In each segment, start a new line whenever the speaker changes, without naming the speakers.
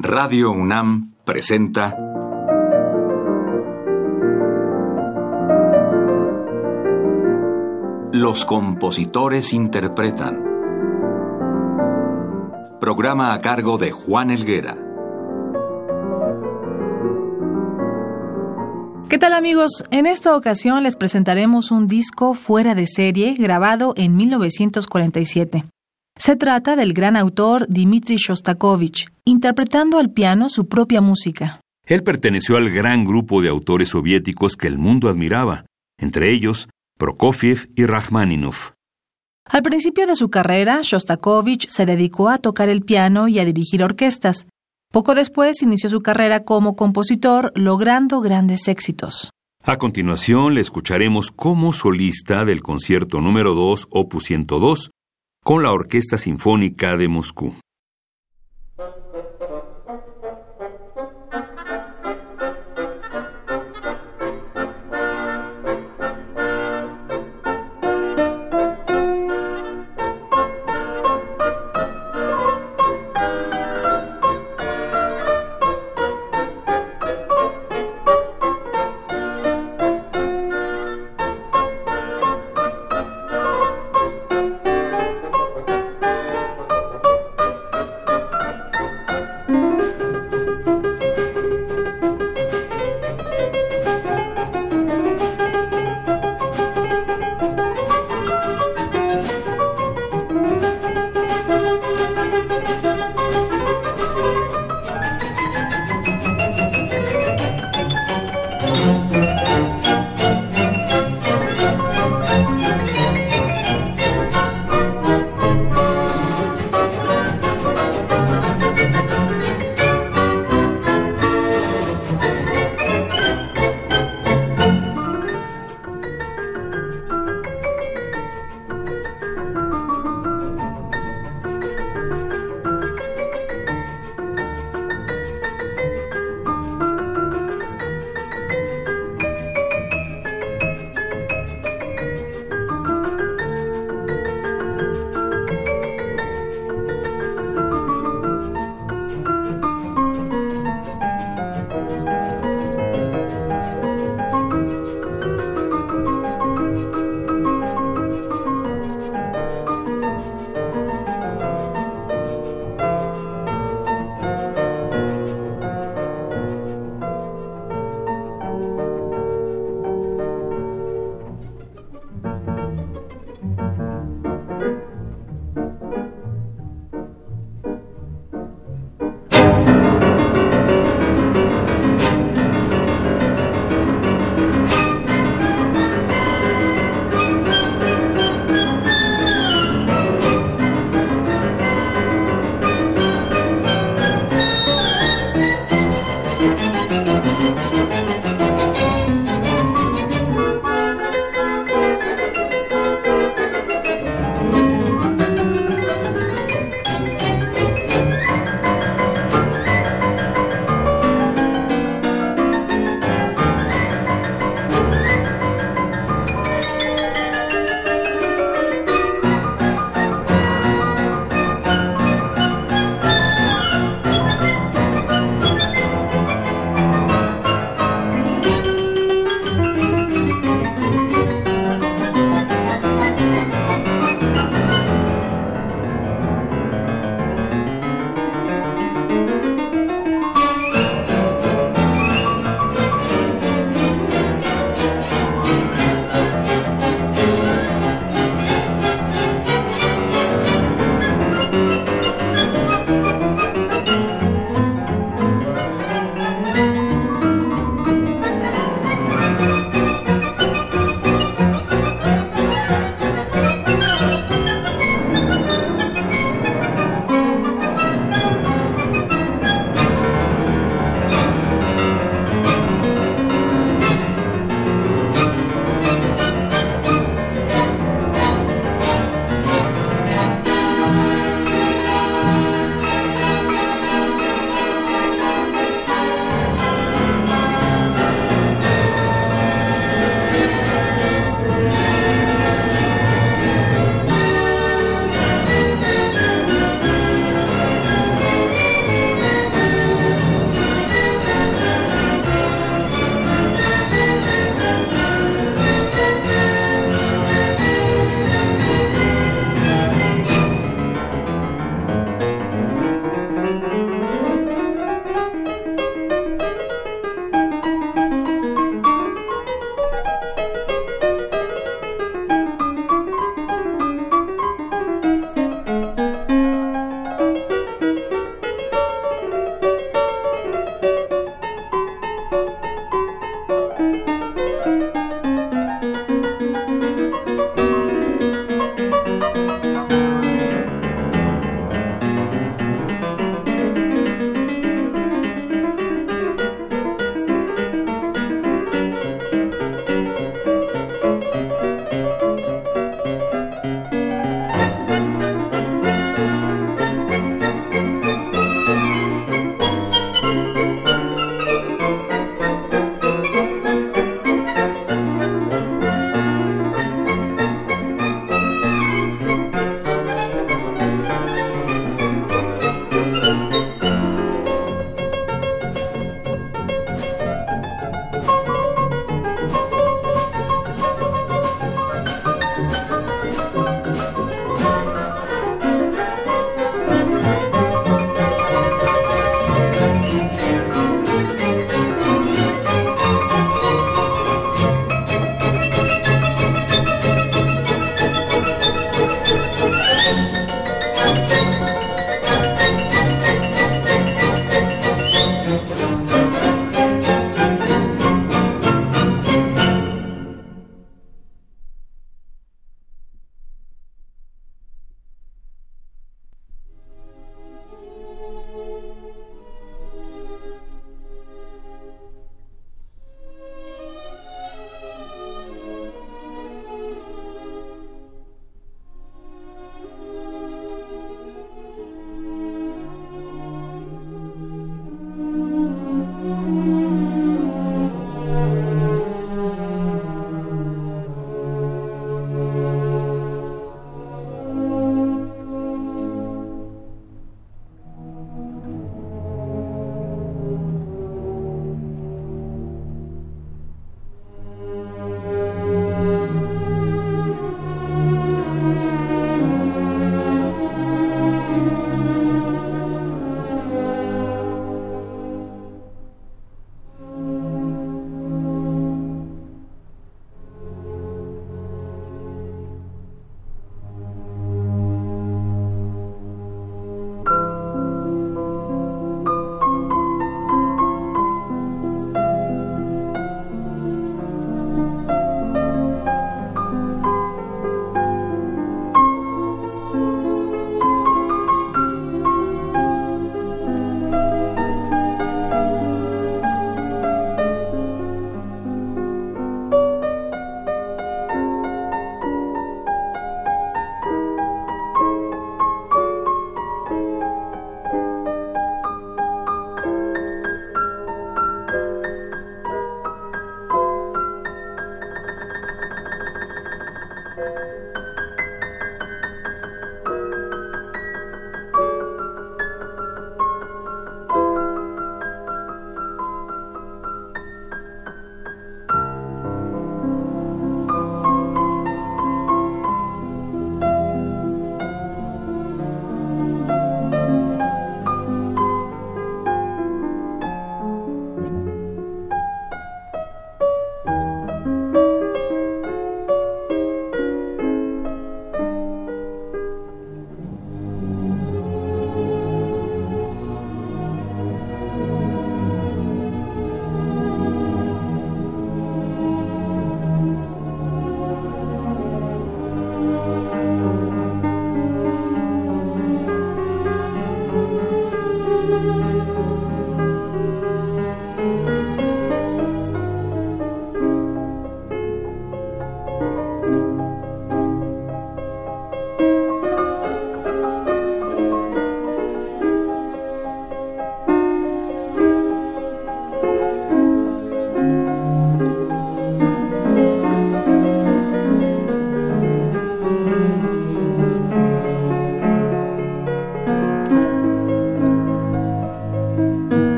Radio UNAM presenta Los compositores interpretan. Programa a cargo de Juan Elguera.
¿Qué tal amigos? En esta ocasión les presentaremos un disco fuera de serie grabado en 1947. Se trata del gran autor Dmitri Shostakovich, interpretando al piano su propia música.
Él perteneció al gran grupo de autores soviéticos que el mundo admiraba, entre ellos Prokofiev y Rachmaninov.
Al principio de su carrera, Shostakovich se dedicó a tocar el piano y a dirigir orquestas. Poco después inició su carrera como compositor, logrando grandes éxitos.
A continuación le escucharemos como solista del concierto número 2, opus 102, con la Orquesta Sinfónica de Moscú.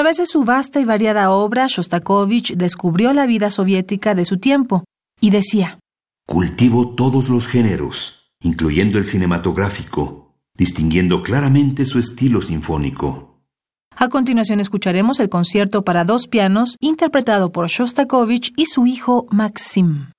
Través de su vasta y variada obra, Shostakovich descubrió la vida soviética de su tiempo y decía,
Cultivo todos los géneros, incluyendo el cinematográfico, distinguiendo claramente su estilo sinfónico.
A continuación escucharemos el concierto para dos pianos interpretado por Shostakovich y su hijo Maxim.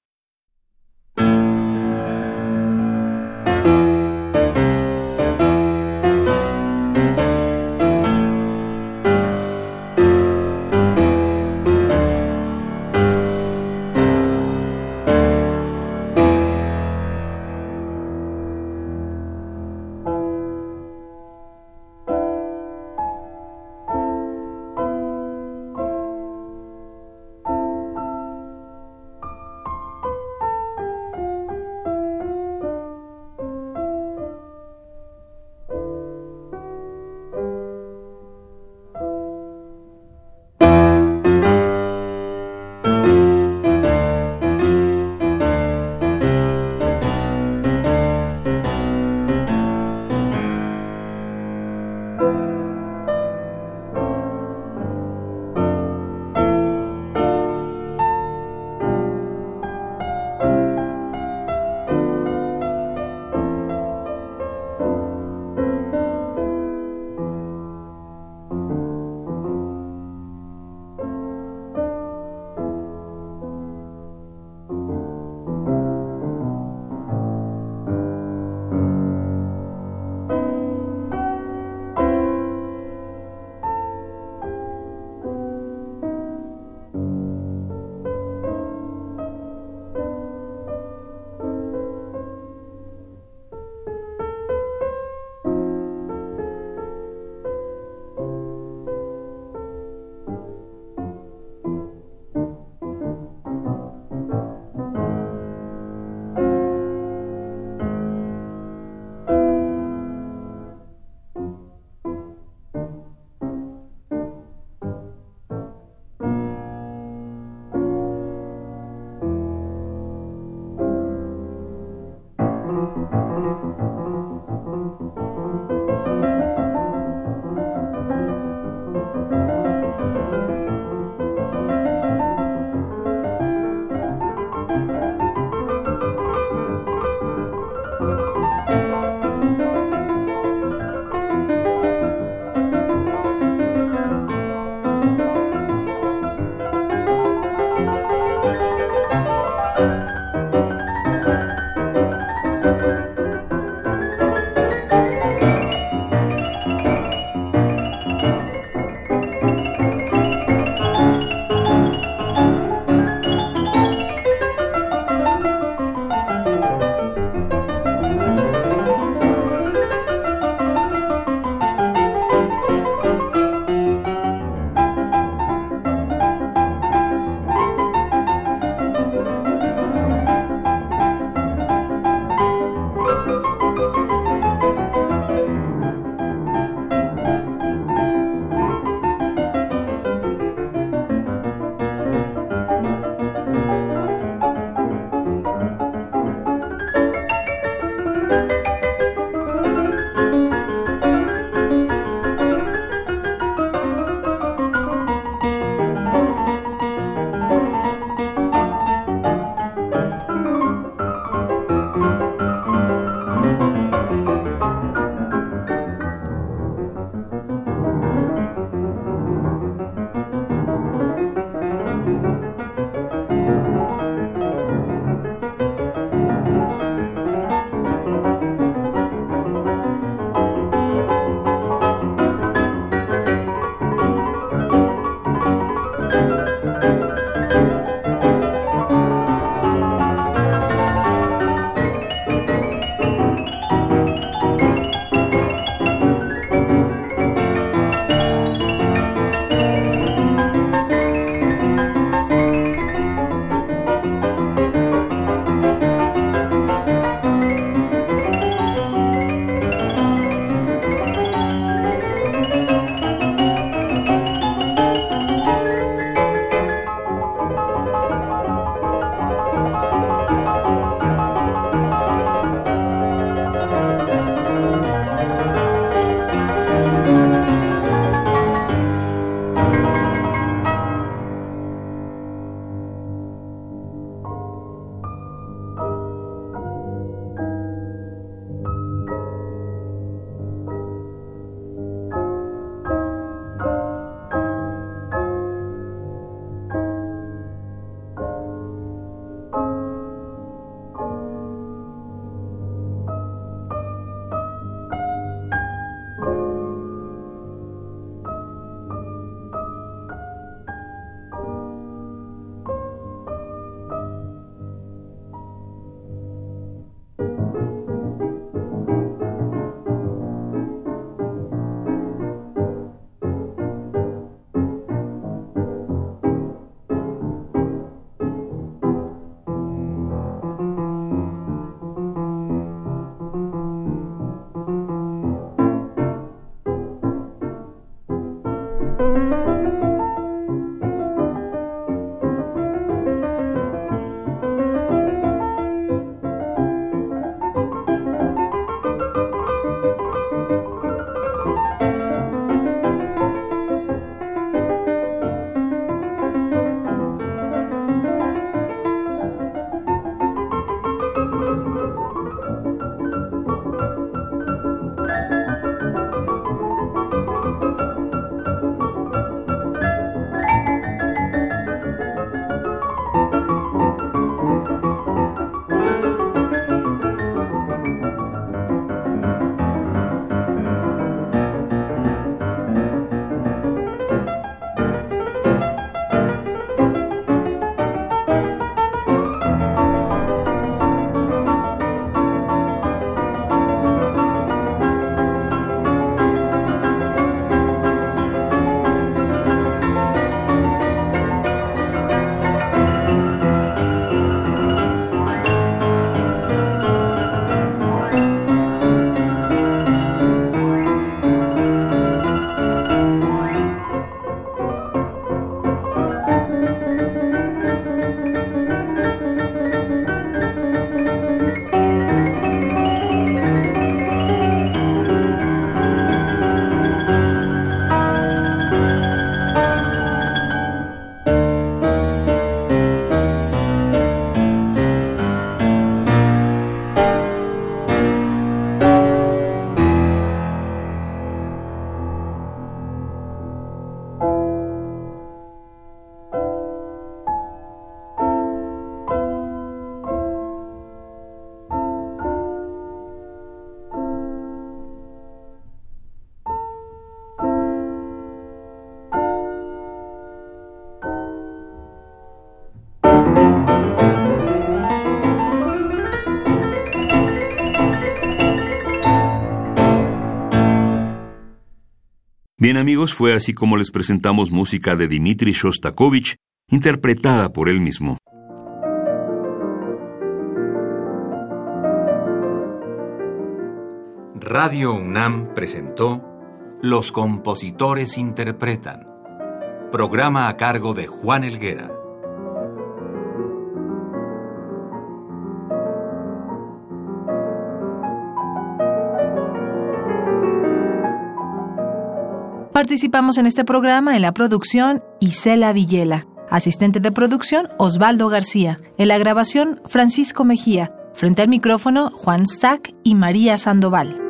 Bien amigos, fue así como les presentamos música de Dmitri Shostakovich, interpretada por él mismo.
Radio UNAM presentó Los compositores interpretan, programa a cargo de Juan Elguera.
Participamos en este programa en la producción Isela Villela, asistente de producción Osvaldo García, en la grabación Francisco Mejía, frente al micrófono Juan Stack y María Sandoval.